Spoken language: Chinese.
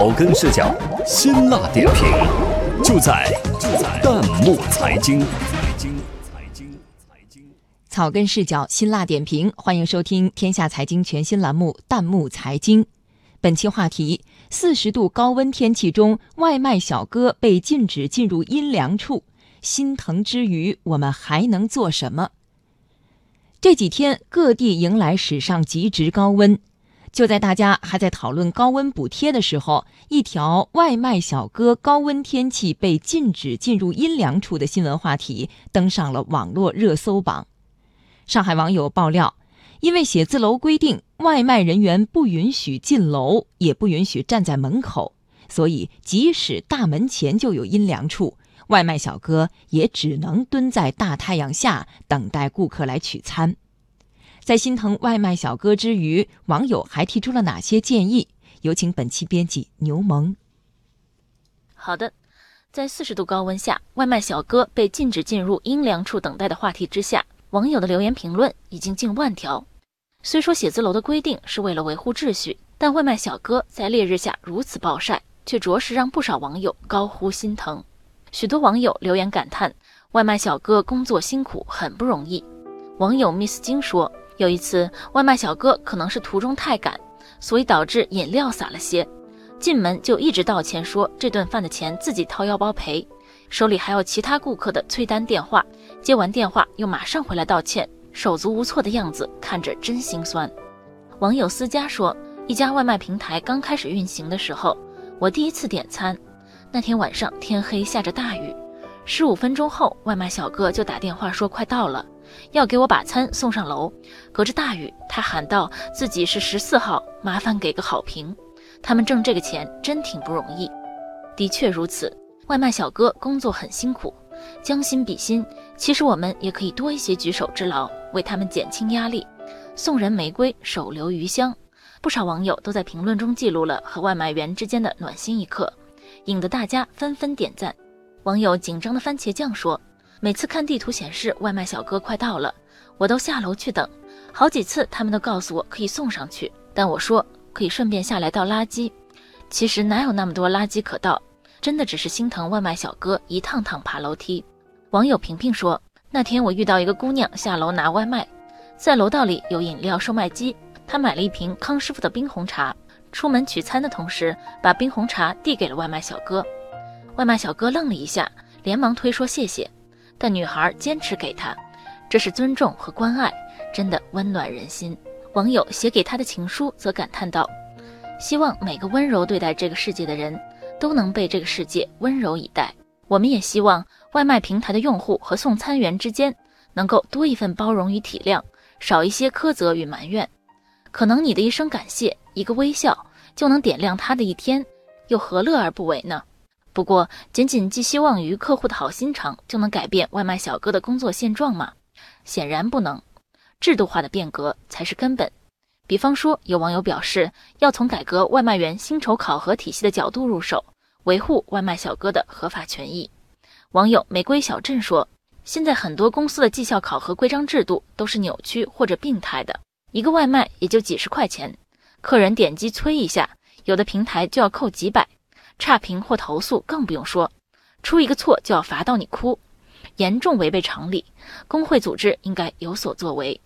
草根视角，辛辣点评，就在就在弹幕财经。财经财经财经，草根视角，辛辣点评，欢迎收听天下财经全新栏目《弹幕财经》。本期话题：四十度高温天气中，外卖小哥被禁止进入阴凉处，心疼之余，我们还能做什么？这几天各地迎来史上极值高温。就在大家还在讨论高温补贴的时候，一条外卖小哥高温天气被禁止进入阴凉处的新闻话题登上了网络热搜榜。上海网友爆料，因为写字楼规定外卖人员不允许进楼，也不允许站在门口，所以即使大门前就有阴凉处，外卖小哥也只能蹲在大太阳下等待顾客来取餐。在心疼外卖小哥之余，网友还提出了哪些建议？有请本期编辑牛萌。好的，在四十度高温下，外卖小哥被禁止进入阴凉处等待的话题之下，网友的留言评论已经近万条。虽说写字楼的规定是为了维护秩序，但外卖小哥在烈日下如此暴晒，却着实让不少网友高呼心疼。许多网友留言感叹：外卖小哥工作辛苦，很不容易。网友 Miss 金说。有一次，外卖小哥可能是途中太赶，所以导致饮料洒了些，进门就一直道歉，说这顿饭的钱自己掏腰包赔，手里还有其他顾客的催单电话，接完电话又马上回来道歉，手足无措的样子看着真心酸。网友思佳说，一家外卖平台刚开始运行的时候，我第一次点餐，那天晚上天黑下着大雨，十五分钟后，外卖小哥就打电话说快到了。要给我把餐送上楼，隔着大雨，他喊道：“自己是十四号，麻烦给个好评。”他们挣这个钱真挺不容易。的确如此，外卖小哥工作很辛苦，将心比心，其实我们也可以多一些举手之劳，为他们减轻压力。送人玫瑰，手留余香。不少网友都在评论中记录了和外卖员之间的暖心一刻，引得大家纷纷点赞。网友紧张的番茄酱说。每次看地图显示外卖小哥快到了，我都下楼去等。好几次他们都告诉我可以送上去，但我说可以顺便下来倒垃圾。其实哪有那么多垃圾可倒，真的只是心疼外卖小哥一趟趟爬楼梯。网友平平说，那天我遇到一个姑娘下楼拿外卖，在楼道里有饮料售卖机，她买了一瓶康师傅的冰红茶，出门取餐的同时把冰红茶递给了外卖小哥。外卖小哥愣了一下，连忙推说谢谢。但女孩坚持给他，这是尊重和关爱，真的温暖人心。网友写给他的情书则感叹道：“希望每个温柔对待这个世界的人，都能被这个世界温柔以待。我们也希望外卖平台的用户和送餐员之间，能够多一份包容与体谅，少一些苛责与埋怨。可能你的一声感谢，一个微笑，就能点亮他的一天，又何乐而不为呢？”不过，仅仅寄希望于客户的好心肠，就能改变外卖小哥的工作现状吗？显然不能。制度化的变革才是根本。比方说，有网友表示，要从改革外卖员薪酬考核体系的角度入手，维护外卖小哥的合法权益。网友玫瑰小镇说，现在很多公司的绩效考核规章制度都是扭曲或者病态的，一个外卖也就几十块钱，客人点击催一下，有的平台就要扣几百。差评或投诉更不用说，出一个错就要罚到你哭，严重违背常理。工会组织应该有所作为。